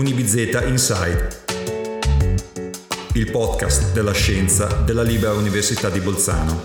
Unibizeta Inside, il podcast della scienza della Libera Università di Bolzano.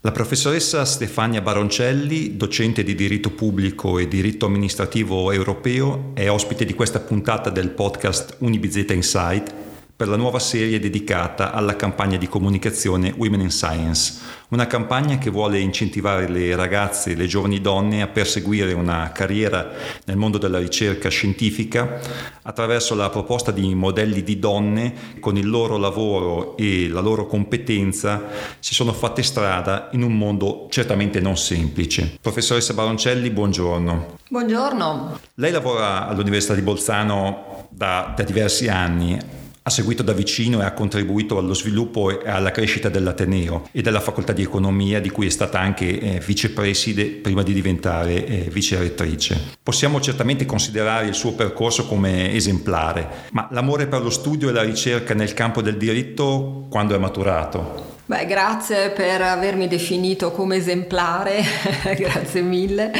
La professoressa Stefania Baroncelli, docente di diritto pubblico e diritto amministrativo europeo, è ospite di questa puntata del podcast Unibizeta Inside per la nuova serie dedicata alla campagna di comunicazione Women in Science, una campagna che vuole incentivare le ragazze e le giovani donne a perseguire una carriera nel mondo della ricerca scientifica attraverso la proposta di modelli di donne con il loro lavoro e la loro competenza si sono fatte strada in un mondo certamente non semplice. Professoressa Baroncelli, buongiorno. Buongiorno. Lei lavora all'Università di Bolzano da, da diversi anni ha seguito da vicino e ha contribuito allo sviluppo e alla crescita dell'Ateneo e della facoltà di economia di cui è stata anche eh, vicepreside prima di diventare eh, vice rettrice. Possiamo certamente considerare il suo percorso come esemplare, ma l'amore per lo studio e la ricerca nel campo del diritto quando è maturato? Beh, grazie per avermi definito come esemplare, grazie mille.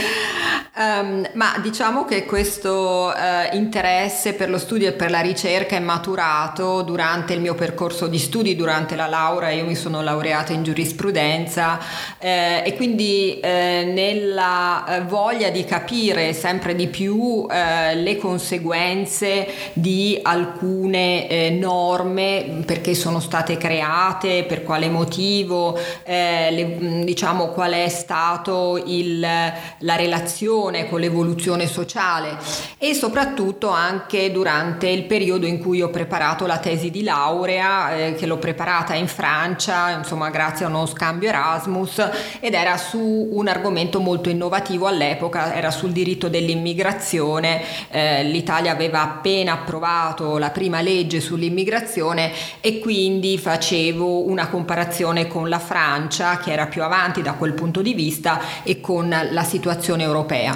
Um, ma diciamo che questo uh, interesse per lo studio e per la ricerca è maturato durante il mio percorso di studi, durante la laurea. Io mi sono laureata in giurisprudenza eh, e quindi eh, nella eh, voglia di capire sempre di più eh, le conseguenze di alcune eh, norme, perché sono state create, per quale motivo, le, diciamo qual è stato il, la relazione relazione con l'evoluzione sociale e soprattutto anche durante il periodo in cui ho preparato la tesi di laurea, eh, che l'ho preparata in Francia, insomma grazie a uno scambio Erasmus ed era su un argomento molto innovativo all'epoca, era sul diritto dell'immigrazione, eh, l'Italia aveva appena approvato la prima legge sull'immigrazione e quindi facevo una comparazione con la Francia che era più avanti da quel punto di vista e con la situazione europea.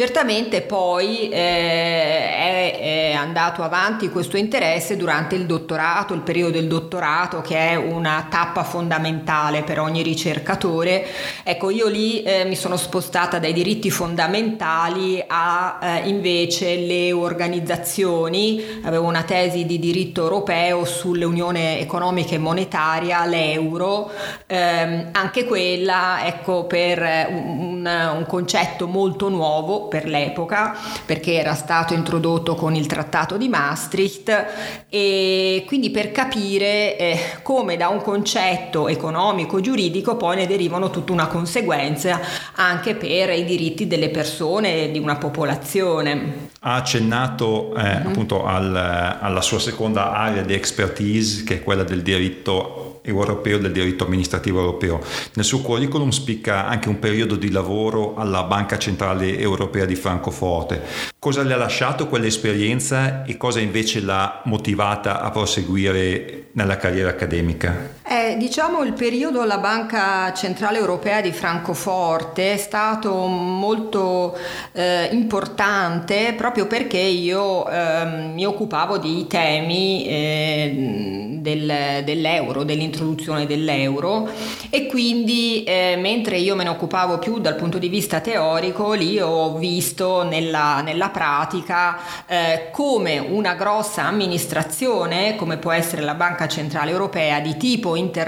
Certamente poi eh, è, è, andato avanti questo interesse durante il dottorato, il periodo del dottorato che è una tappa fondamentale per ogni ricercatore. Ecco, io lì eh, mi sono spostata dai diritti fondamentali a eh, invece le organizzazioni, avevo una tesi di diritto europeo sull'Unione economica e monetaria, l'euro, ehm, anche quella ecco per un, un concetto molto nuovo per l'epoca perché era stato introdotto con il trattato di Maastricht e quindi per capire eh, come da un concetto economico giuridico poi ne derivano tutta una conseguenza anche per i diritti delle persone di una popolazione. Ha accennato eh, mm-hmm. appunto al, alla sua seconda area di expertise che è quella del diritto europeo del diritto amministrativo europeo. Nel suo curriculum spicca anche un periodo di lavoro alla Banca Centrale Europea di Francoforte. Cosa le ha lasciato quell'esperienza e cosa invece l'ha motivata a proseguire nella carriera accademica? Eh, diciamo il periodo alla Banca Centrale Europea di Francoforte è stato molto eh, importante proprio perché io eh, mi occupavo di temi eh, del, dell'euro, dell'introduzione dell'euro. E quindi eh, mentre io me ne occupavo più dal punto di vista teorico, lì ho visto nella, nella pratica eh, come una grossa amministrazione, come può essere la Banca Centrale Europea di tipo internazionale,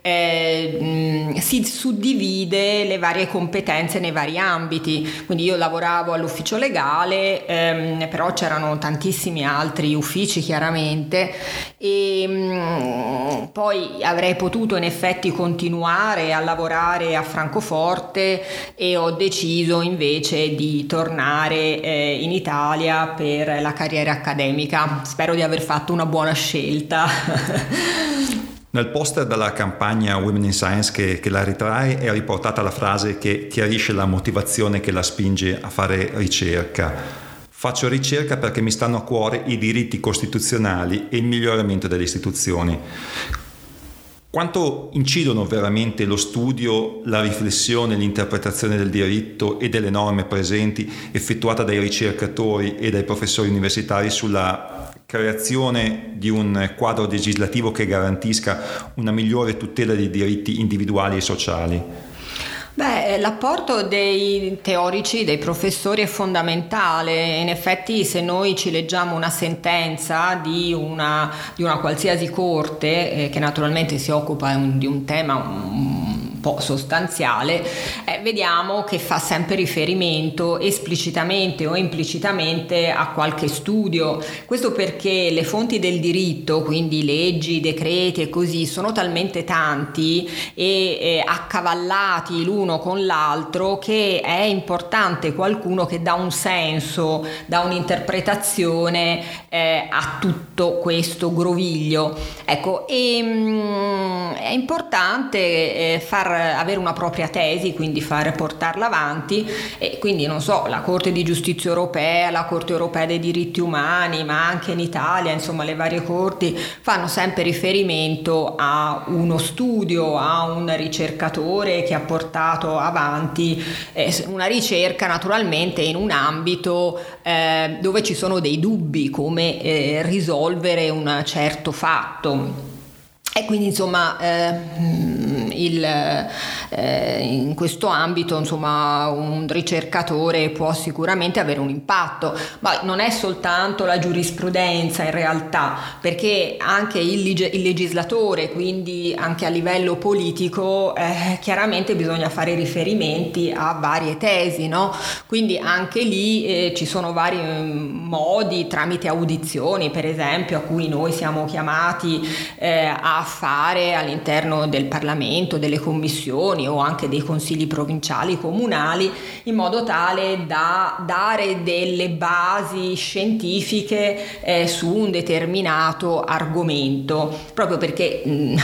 eh, mh, si suddivide le varie competenze nei vari ambiti. Quindi io lavoravo all'ufficio legale, ehm, però c'erano tantissimi altri uffici chiaramente e mh, poi avrei potuto in effetti continuare a lavorare a Francoforte e ho deciso invece di tornare eh, in Italia per la carriera accademica. Spero di aver fatto una buona scelta. Nel poster della campagna Women in Science che, che, la ritrae è riportata la frase che chiarisce la motivazione che la spinge a fare ricerca. Faccio ricerca perché mi stanno a cuore i diritti costituzionali e il miglioramento delle istituzioni. Quanto incidono veramente lo studio, la riflessione, l'interpretazione del diritto e delle norme presenti effettuata dai ricercatori e dai professori universitari sulla creazione di un quadro legislativo che garantisca una migliore tutela dei diritti individuali e sociali? Beh, l'apporto dei teorici, dei professori è fondamentale. In effetti se noi ci leggiamo una sentenza di una, di una qualsiasi corte, eh, che naturalmente si occupa un, di un tema un, po' sostanziale, eh, vediamo che fa sempre riferimento esplicitamente o implicitamente a qualche studio. Questo perché le fonti del diritto, quindi leggi, decreti e così, sono talmente tanti e eh, accavallati l'uno con l'altro che è importante qualcuno che dà un senso, dà un'interpretazione eh, a tutto questo groviglio. Ecco, e, mh, mm, è importante eh, far avere una propria tesi, quindi fare portarla avanti e quindi non so, la Corte di Giustizia Europea, la Corte Europea dei diritti umani, ma anche in Italia, insomma le varie corti fanno sempre riferimento a uno studio, a un ricercatore che ha portato avanti eh, una ricerca naturalmente in un ambito eh, dove ci sono dei dubbi come eh, risolvere un certo fatto. E quindi insomma eh, il, eh, in questo ambito insomma, un ricercatore può sicuramente avere un impatto, ma non è soltanto la giurisprudenza in realtà, perché anche il, il legislatore, quindi anche a livello politico, eh, chiaramente bisogna fare riferimenti a varie tesi, no? quindi anche lì eh, ci sono vari mm, modi tramite audizioni, per esempio, a cui noi siamo chiamati eh, a fare all'interno del Parlamento, delle commissioni o anche dei consigli provinciali, comunali, in modo tale da dare delle basi scientifiche eh, su un determinato argomento, proprio perché mh,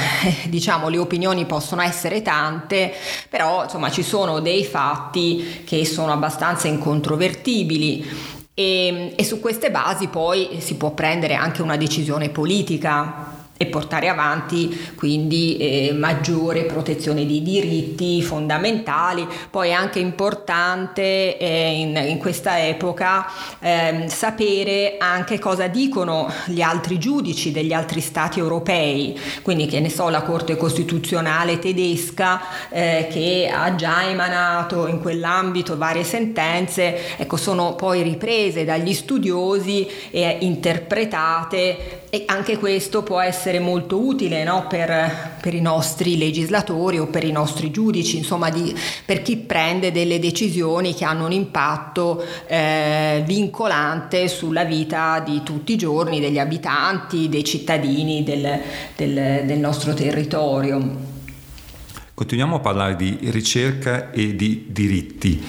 diciamo le opinioni possono essere tante, però insomma ci sono dei fatti che sono abbastanza incontrovertibili. E, e su queste basi poi si può prendere anche una decisione politica e portare avanti quindi eh, maggiore protezione dei diritti fondamentali. Poi è anche importante eh, in, in, questa epoca eh, sapere anche cosa dicono gli altri giudici degli altri stati europei, quindi che ne so la Corte Costituzionale tedesca eh, che ha già emanato in quell'ambito varie sentenze, ecco sono poi riprese dagli studiosi e interpretate e anche questo può essere molto utile no? per, per, i nostri legislatori o per i nostri giudici, insomma di, per chi prende delle decisioni che hanno un impatto eh, vincolante sulla vita di tutti i giorni degli abitanti, dei cittadini del, del, del nostro territorio. Continuiamo a parlare di ricerca e di diritti.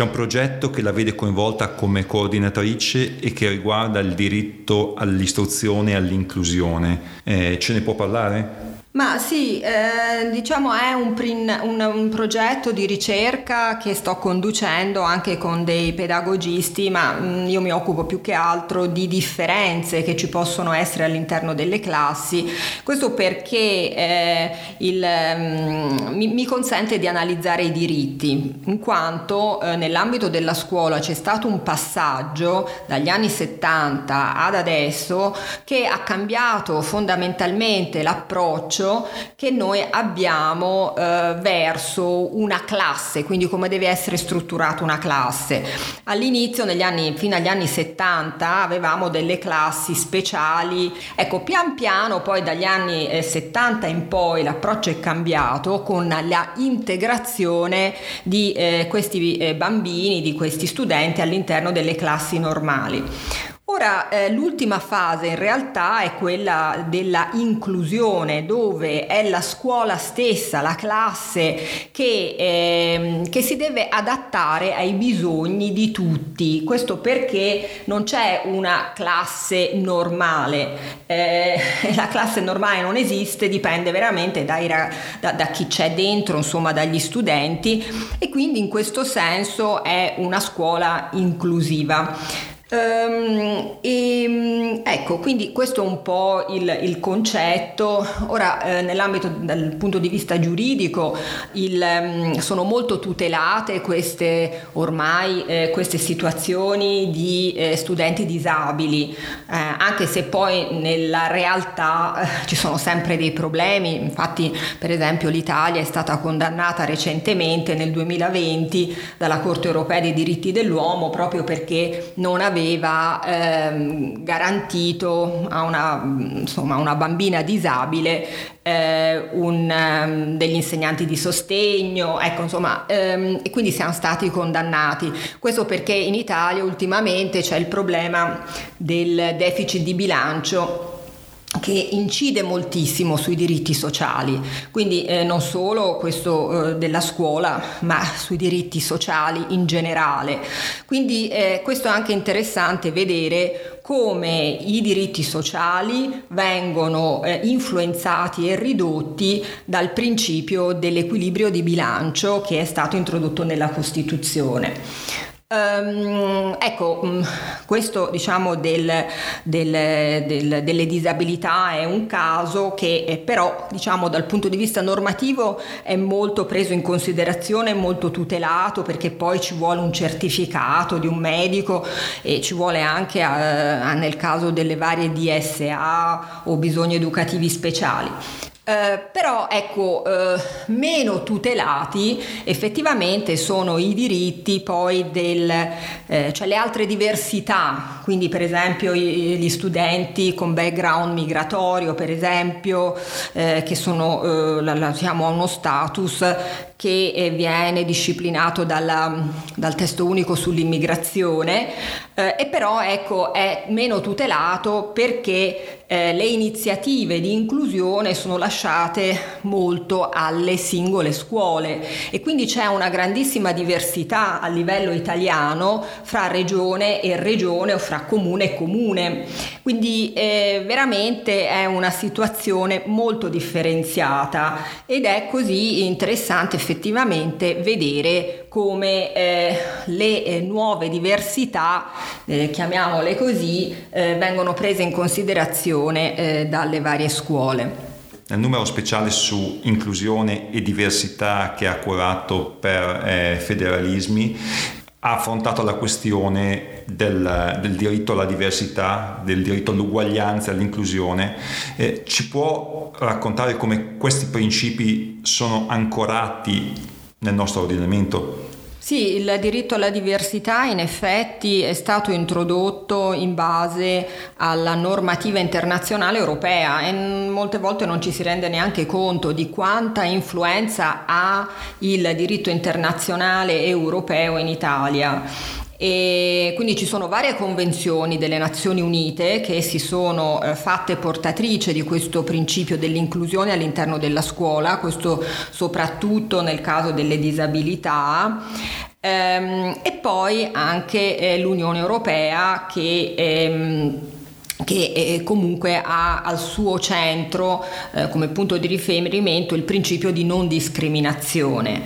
C'è un progetto che la vede coinvolta come coordinatrice e che riguarda il diritto all'istruzione e all'inclusione. Eh, ce ne può parlare? Ma sì, eh, diciamo è un, un, un, progetto di ricerca che sto conducendo anche con dei pedagogisti, ma mh, mm, io mi occupo più che altro di differenze che ci possono essere all'interno delle classi. Questo perché eh, il, mh, mm, mi, mi, consente di analizzare i diritti, in quanto eh, nell'ambito della scuola c'è stato un passaggio dagli anni 70 ad adesso che ha cambiato fondamentalmente l'approccio approccio che noi abbiamo eh, verso una classe, quindi come deve essere strutturata una classe. All'inizio, anni, fino agli anni 70, avevamo delle classi speciali. Ecco, pian piano, poi dagli anni eh, 70 in poi l'approccio è cambiato con la integrazione di eh, questi eh, bambini, di questi studenti all'interno delle classi normali. Ora, eh, l'ultima fase in realtà è quella della inclusione, dove è la scuola stessa, la classe, che, eh, che, si deve adattare ai bisogni di tutti. Questo perché non c'è una classe normale. Eh, la classe normale non esiste, dipende veramente dai, da, da chi c'è dentro, insomma, dagli studenti, e quindi in questo senso è una scuola inclusiva. Um, e, ecco, quindi questo è un po' il, il concetto. Ora, eh, nell'ambito dal punto di vista giuridico, il, um, sono molto tutelate queste ormai eh, queste situazioni di eh, studenti disabili, eh, anche se poi nella realtà eh, ci sono sempre dei problemi. Infatti, per esempio, l'Italia è stata condannata recentemente nel 2020 dalla Corte europea dei diritti dell'uomo proprio perché non aveva aveva ehm, garantito a una, insomma, una bambina disabile eh, un, um, degli insegnanti di sostegno, ecco insomma, ehm, e quindi siamo stati condannati. Questo perché in Italia ultimamente c'è il problema del deficit di bilancio che incide moltissimo sui diritti sociali, quindi eh, non solo questo eh, della scuola, ma sui diritti sociali in generale. Quindi eh, questo è anche interessante vedere come i diritti sociali vengono eh, influenzati e ridotti dal principio dell'equilibrio di bilancio che è stato introdotto nella Costituzione. Um, ecco, um, questo diciamo del, del, del, delle disabilità è un caso che però diciamo dal punto di vista normativo è molto preso in considerazione, molto tutelato perché poi ci vuole un certificato di un medico e ci vuole anche uh, nel caso delle varie DSA o bisogni educativi speciali. Eh, però ecco, eh, meno tutelati effettivamente sono i diritti poi del, eh, cioè le altre diversità, quindi per esempio i, gli studenti con background migratorio, per esempio, eh, che sono, eh, la, la, diciamo, uno status che viene disciplinato dalla, dal testo unico sull'immigrazione. E però ecco, è meno tutelato perché le iniziative di inclusione sono lasciate molto alle singole scuole e quindi c'è una grandissima diversità a livello italiano fra regione e regione o fra comune e comune. Quindi eh, veramente è una situazione molto differenziata ed è così interessante effettivamente vedere come eh, le eh, nuove diversità, eh, chiamiamole così, eh, vengono prese in considerazione eh, dalle varie scuole. Nel numero speciale su inclusione e diversità che ha curato per eh, federalismi ha affrontato la questione del, del, diritto alla diversità, del diritto all'uguaglianza, all'inclusione. Eh, ci può raccontare come questi principi sono ancorati nel nostro ordinamento? Sì, il diritto alla diversità in effetti è stato introdotto in base alla normativa internazionale europea e molte volte non ci si rende neanche conto di quanta influenza ha il diritto internazionale europeo in Italia. E quindi ci sono varie convenzioni delle Nazioni Unite che si sono eh, fatte portatrice di questo principio dell'inclusione all'interno della scuola, questo soprattutto nel caso delle disabilità. Ehm, e poi anche eh, l'Unione Europea che ehm, che eh, comunque ha al suo centro eh, come punto di riferimento il principio di non discriminazione.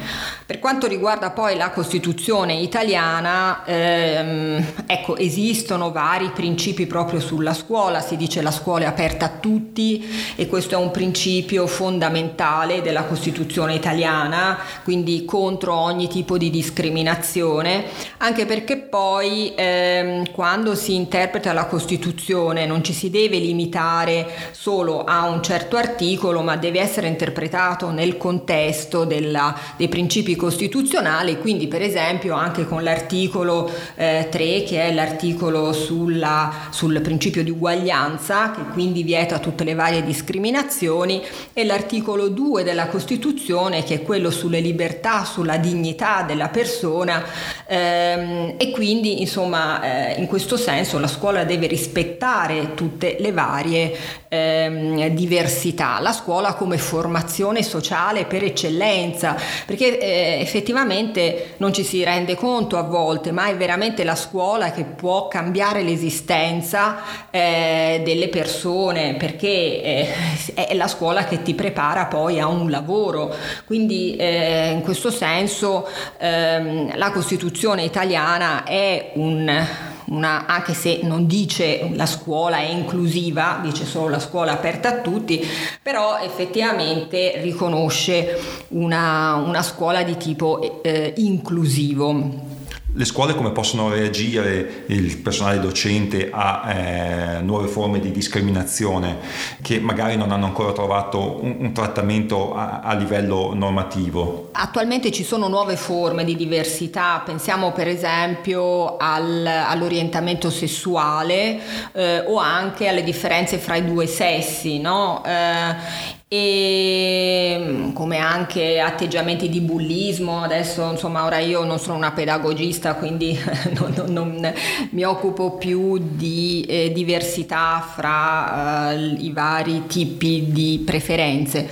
Per quanto riguarda poi la Costituzione italiana, ehm, ecco, esistono vari principi proprio sulla scuola, si dice la scuola è aperta a tutti e questo è un principio fondamentale della Costituzione italiana, quindi contro ogni tipo di discriminazione, anche perché poi ehm, quando si interpreta la Costituzione non ci si deve limitare solo a un certo articolo, ma deve essere interpretato nel contesto della, dei principi costituzionali, quindi per esempio anche con l'articolo eh, 3 che è l'articolo sulla, sul principio di uguaglianza che quindi vieta tutte le varie discriminazioni e l'articolo 2 della Costituzione che è quello sulle libertà, sulla dignità della persona ehm, e quindi insomma eh, in questo senso la scuola deve rispettare tutte le varie ehm, diversità, la scuola come formazione sociale per eccellenza perché eh, effettivamente non ci si rende conto a volte, ma è veramente la scuola che può cambiare l'esistenza eh, delle persone, perché eh, è la scuola che ti prepara poi a un lavoro. Quindi eh, in questo senso ehm, la Costituzione italiana è un una, anche se non dice la scuola è inclusiva, dice solo la scuola aperta a tutti, però effettivamente riconosce una, una scuola di tipo eh, inclusivo le scuole come possono reagire il personale docente a eh, nuove forme di discriminazione che magari non hanno ancora trovato un, un trattamento a, a, livello normativo? Attualmente ci sono nuove forme di diversità, pensiamo per esempio al, all'orientamento sessuale eh, o anche alle differenze fra i due sessi. No? Eh, e mm, come anche atteggiamenti di bullismo. Adesso, insomma, ora io non sono una pedagogista, quindi non, non, non mi occupo più di eh, diversità fra eh, i vari tipi di preferenze.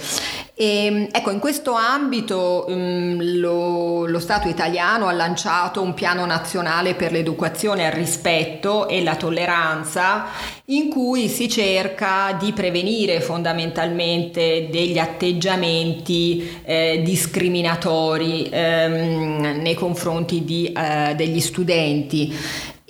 E, ehm, ecco, in questo ambito um, lo, lo, Stato italiano ha lanciato un piano nazionale per l'educazione al rispetto e la tolleranza in cui si cerca di prevenire fondamentalmente degli atteggiamenti eh, discriminatori ehm, nei confronti di, eh, degli studenti.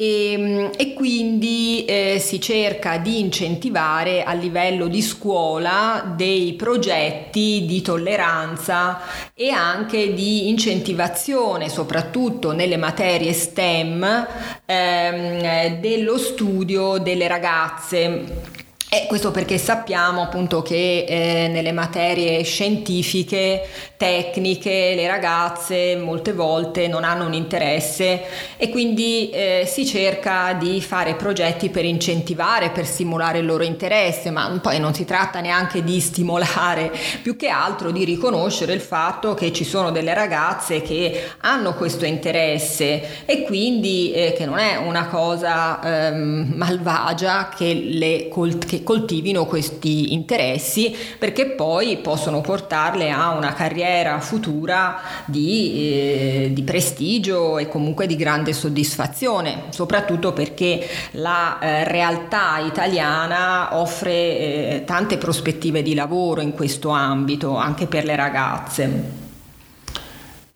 E, ehm, e, quindi eh, si cerca di incentivare a livello di scuola dei progetti di tolleranza e anche di incentivazione, soprattutto nelle materie STEM, ehm, dello studio delle ragazze e questo perché sappiamo appunto che eh, nelle materie scientifiche, tecniche, le ragazze molte volte non hanno un interesse e quindi eh, si cerca di fare progetti per incentivare, per stimolare il loro interesse, ma poi non si tratta neanche di stimolare, più che altro di riconoscere il fatto che ci sono delle ragazze che hanno questo interesse e quindi eh, che non è una cosa ehm, malvagia che le che coltivino questi interessi perché poi possono portarle a una carriera futura di, eh, di prestigio e comunque di grande soddisfazione, soprattutto perché la eh, realtà italiana offre eh, tante prospettive di lavoro in questo ambito anche per le ragazze.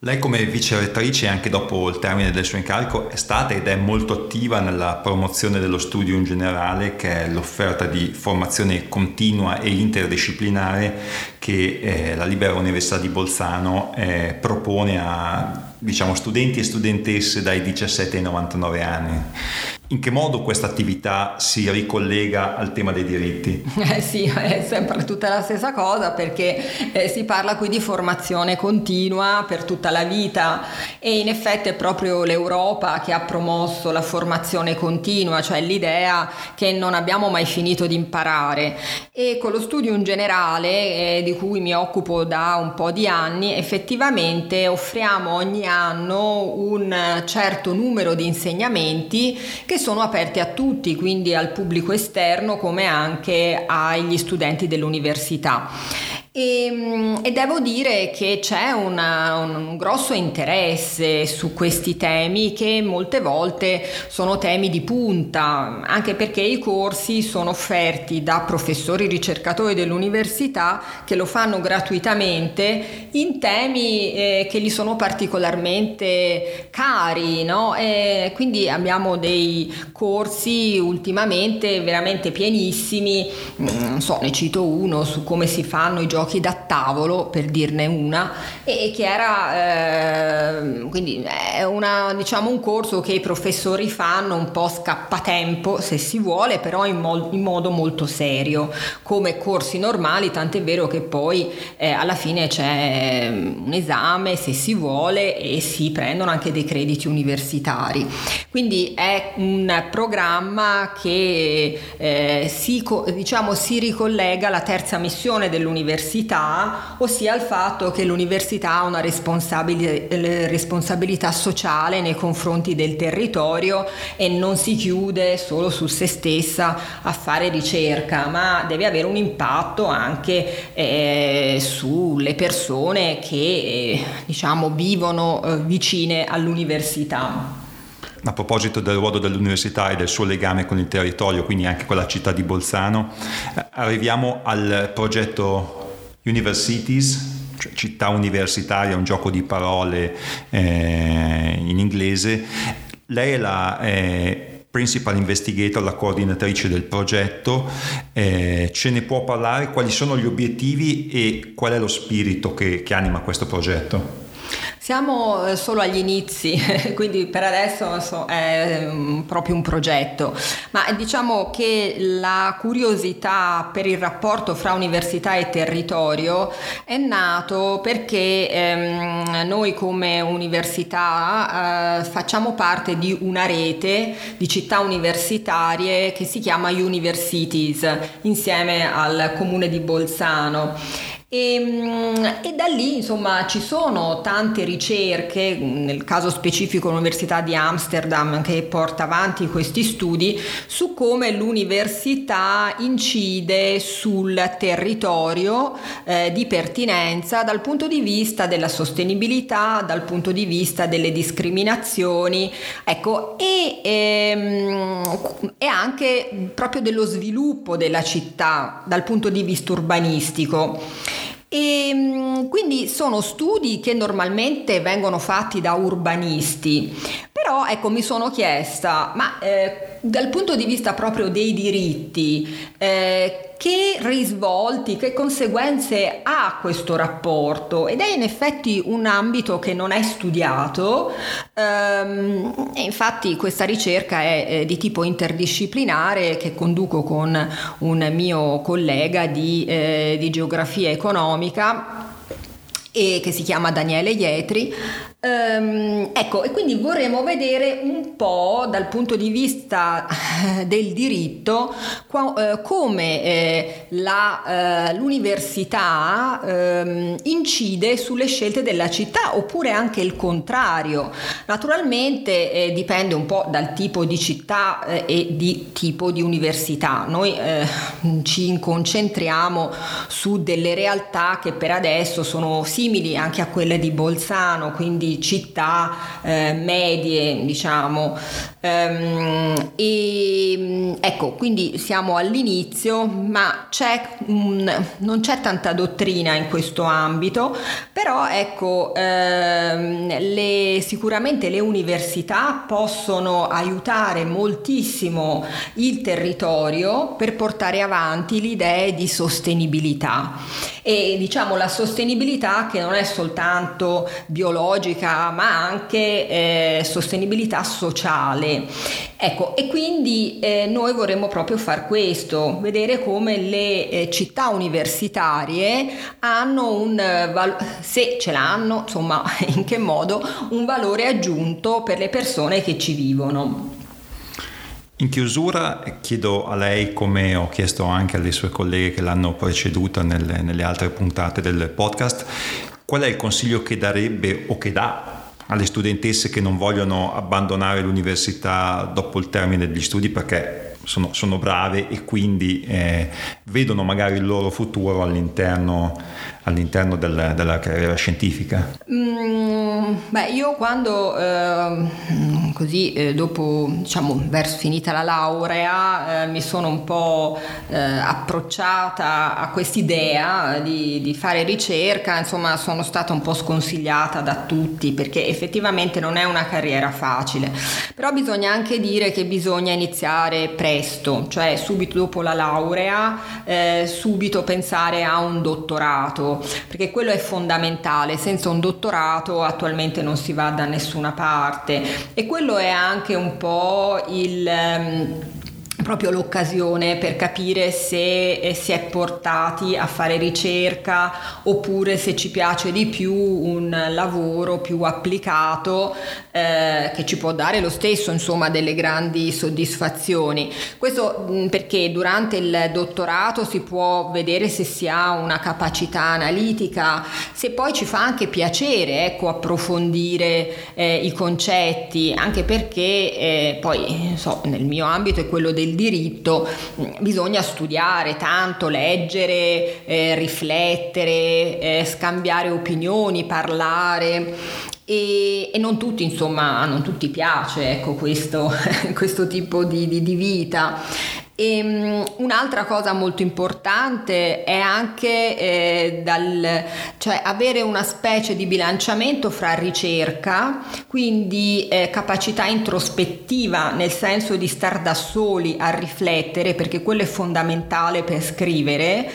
Lei come vice rettrice, anche dopo il termine del suo incarico, è stata ed è molto attiva nella promozione dello studio in generale, che è l'offerta di formazione continua e interdisciplinare che eh, la Libera Università di Bolzano eh, propone a diciamo, studenti e studentesse dai 17 ai 99 anni. In che modo questa attività si ricollega al tema dei diritti? Eh sì, è sempre tutta la stessa cosa perché eh, si parla qui di formazione continua per tutta la vita e in effetti è proprio l'Europa che ha promosso la formazione continua, cioè l'idea che non abbiamo mai finito di imparare e con lo studio in generale eh, di cui mi occupo da un po' di anni effettivamente offriamo ogni anno un certo numero di insegnamenti che che sono aperti a tutti, quindi al pubblico esterno come anche agli studenti dell'università. E, ehm, e, devo dire che c'è una, un grosso interesse su questi temi che molte volte sono temi di punta, anche perché i corsi sono offerti da professori ricercatori dell'università che lo fanno gratuitamente in temi eh, che gli sono particolarmente cari, no? quindi abbiamo dei corsi ultimamente veramente pienissimi, mm, non so, ne cito uno su come si fanno i giochi giochi da tavolo, per dirne una, e che era eh, quindi è una, diciamo, un corso che i professori fanno un po' scappatempo, se si vuole, però in, mo- in modo molto serio, come corsi normali, tant'è vero che poi eh, alla fine c'è un esame, se si vuole, e si prendono anche dei crediti universitari. Quindi è un programma che eh, si, diciamo, si ricollega alla terza missione dell'università l'università, ossia il fatto che l'università ha una responsabilità, responsabilità sociale nei confronti del territorio e non si chiude solo su se stessa a fare ricerca, ma deve avere un impatto anche eh, sulle persone che eh, diciamo vivono eh, vicine all'università. A proposito del ruolo dell'università e del suo legame con il territorio, quindi anche con la città di Bolzano, eh, arriviamo al progetto Universities, cioè città universitaria, un gioco di parole eh, in inglese. Lei è la eh, Principal Investigator, la coordinatrice del progetto. Eh, ce ne può parlare? Quali sono gli obiettivi e qual è lo spirito che, che anima questo progetto? Siamo eh, solo agli inizi, quindi per adesso è mm, proprio un progetto, ma diciamo che la curiosità per il rapporto fra università e territorio è nato perché ehm, noi come università eh, facciamo parte di una rete di città universitarie che si chiama Universities insieme al comune di Bolzano e, mm, e, da lì insomma ci sono tante ricerche, nel caso specifico l'Università di Amsterdam che porta avanti questi studi su come l'università incide sul territorio eh, di pertinenza dal punto di vista della sostenibilità, dal punto di vista delle discriminazioni, ecco, e, ehm, e anche proprio dello sviluppo della città dal punto di vista urbanistico. E ehm, quindi sono studi che normalmente vengono fatti da urbanisti, però ecco mi sono chiesta, ma eh, dal punto di vista proprio dei diritti, eh, che risvolti, che conseguenze ha questo rapporto? Ed è in effetti un ambito che non è studiato ehm, infatti questa ricerca è eh, di tipo interdisciplinare che conduco con un mio collega di, eh, di geografia economica che si chiama Daniele Ietri Ehm, ecco, e quindi vorremmo vedere un po' dal punto di vista eh, del diritto qua, eh, come eh, la, eh, l'università ehm, incide sulle scelte della città oppure anche il contrario. Naturalmente eh, dipende un po' dal tipo di città eh, e di tipo di università. Noi ci concentriamo su delle realtà che per adesso sono simili anche a quelle di Bolzano, quindi città eh, medie, diciamo. Ehm, e ecco, quindi siamo all'inizio, ma c'è un, non c'è tanta dottrina in questo ambito, però ecco, ehm, le, sicuramente le università possono aiutare moltissimo il territorio per portare avanti le idee di sostenibilità e diciamo la sostenibilità che non è soltanto biologica ma anche eh, sostenibilità sociale. Ecco, e quindi eh, noi vorremmo proprio far questo, vedere come le eh, città universitarie hanno un, val- se ce l'hanno, insomma, in che modo, un valore aggiunto per le persone che ci vivono. In chiusura chiedo a lei, come ho chiesto anche alle sue colleghe che l'hanno preceduta nelle, nelle altre puntate del podcast, qual è il consiglio che darebbe o che dà alle studentesse che non vogliono abbandonare l'università dopo il termine degli studi? Perché sono, sono brave e quindi eh, vedono magari il loro futuro all'interno all'interno del, della carriera scientifica? Mm, beh, io quando eh, così eh, dopo, diciamo, verso finita la laurea, eh, mi sono un po' eh, approcciata a quest'idea di, di fare ricerca, insomma, sono stata un po' sconsigliata da tutti perché effettivamente non è una carriera facile, però bisogna anche dire che bisogna iniziare presto, cioè subito dopo la laurea, eh, subito pensare a un dottorato perché quello è fondamentale, senza un dottorato attualmente non si va da nessuna parte. E quello è anche un po' il... Proprio l'occasione per capire se eh, si è portati a fare ricerca oppure se ci piace di più un lavoro più applicato eh, che ci può dare lo stesso insomma delle grandi soddisfazioni. Questo mm, perché durante il dottorato si può vedere se si ha una capacità analitica. Se poi ci fa anche piacere ecco approfondire eh, i concetti anche perché eh, poi so, nel mio ambito è quello del diritto bisogna studiare tanto, leggere, eh, riflettere, eh, scambiare opinioni, parlare. E, e, non tutti insomma non tutti piace ecco questo, questo tipo di, di, di vita E um, un'altra cosa molto importante è anche eh, dal, cioè avere una specie di bilanciamento fra ricerca, quindi eh, capacità introspettiva nel senso di star da soli a riflettere, perché quello è fondamentale per scrivere,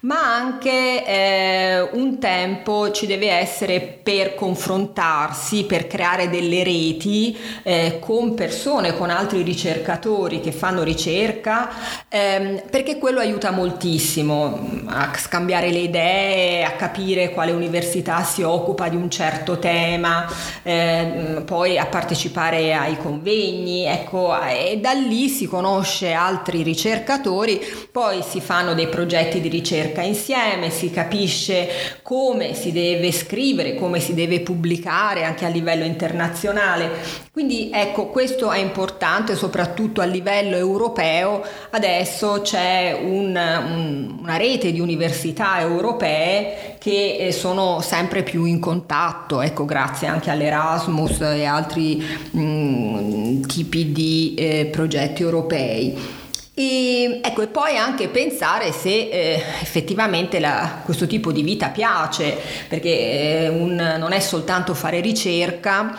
ma anche eh, un tempo ci deve essere per confrontarsi, per creare delle reti eh, con persone, con altri ricercatori che fanno ricerca, ehm, perché quello aiuta moltissimo a scambiare le idee, a capire quale università si occupa di un certo tema, eh, poi a partecipare ai convegni, ecco, e da lì si conosce altri ricercatori, poi si fanno dei progetti di ricerca ricerca insieme, si capisce come si deve scrivere, come si deve pubblicare anche a livello internazionale. Quindi ecco, questo è importante soprattutto a livello europeo. Adesso c'è un, un, una rete di università europee che eh, sono sempre più in contatto, ecco, grazie anche all'Erasmus e altri mh, mm, tipi di eh, progetti europei. E, ecco, e poi anche pensare se eh, effettivamente la, questo tipo di vita piace, perché eh, un, non è soltanto fare ricerca,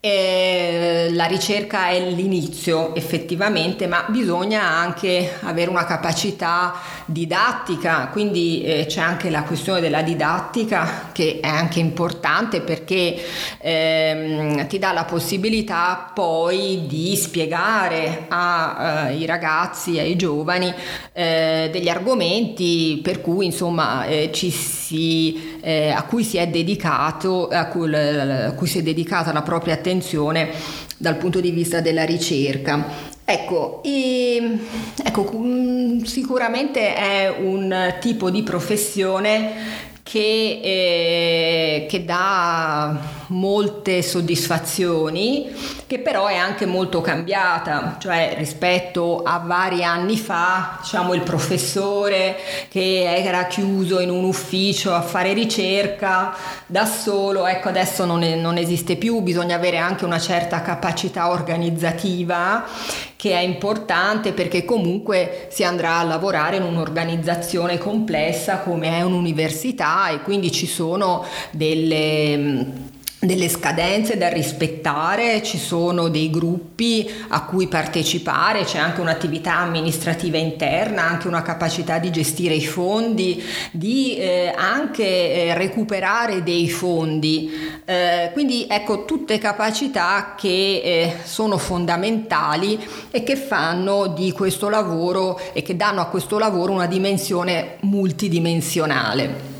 eh, la ricerca è l'inizio effettivamente, ma bisogna anche avere una capacità didattica, quindi eh, c'è anche la questione della didattica che è anche importante perché ehm, ti dà la possibilità poi di spiegare ai eh, ragazzi, ai giovani eh, degli argomenti per cui insomma eh, ci si, eh, a cui si è dedicato, a cui, a cui si è dedicata la propria attenzione dal punto di vista della ricerca. Ecco, e, ecco, mm, sicuramente è un tipo di professione che, eh, che, dà molte soddisfazioni, che però è anche molto cambiata, cioè rispetto a vari anni fa, diciamo il professore che era chiuso in un ufficio a fare ricerca da solo, ecco adesso non, è, non esiste più, bisogna avere anche una certa capacità organizzativa che è importante perché comunque si andrà a lavorare in un'organizzazione complessa come è un'università e quindi ci sono delle delle scadenze da rispettare, ci sono dei gruppi a cui partecipare, c'è anche un'attività amministrativa interna, anche una capacità di gestire i fondi, di eh, anche eh, recuperare dei fondi. Eh, quindi ecco tutte capacità che eh, sono fondamentali e che fanno di questo lavoro e che danno a questo lavoro una dimensione multidimensionale.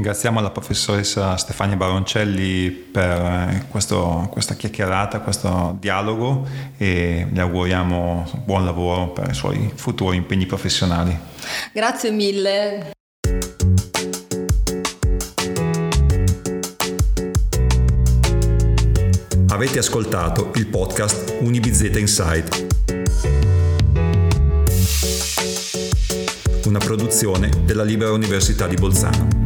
Ringraziamo la professoressa Stefania Baroncelli per eh, questo, questa chiacchierata, questo dialogo e le auguriamo buon lavoro per i suoi futuri impegni professionali. Grazie mille. Avete ascoltato il podcast Unibizeta Insight. Una produzione della Libera Università di Bolzano.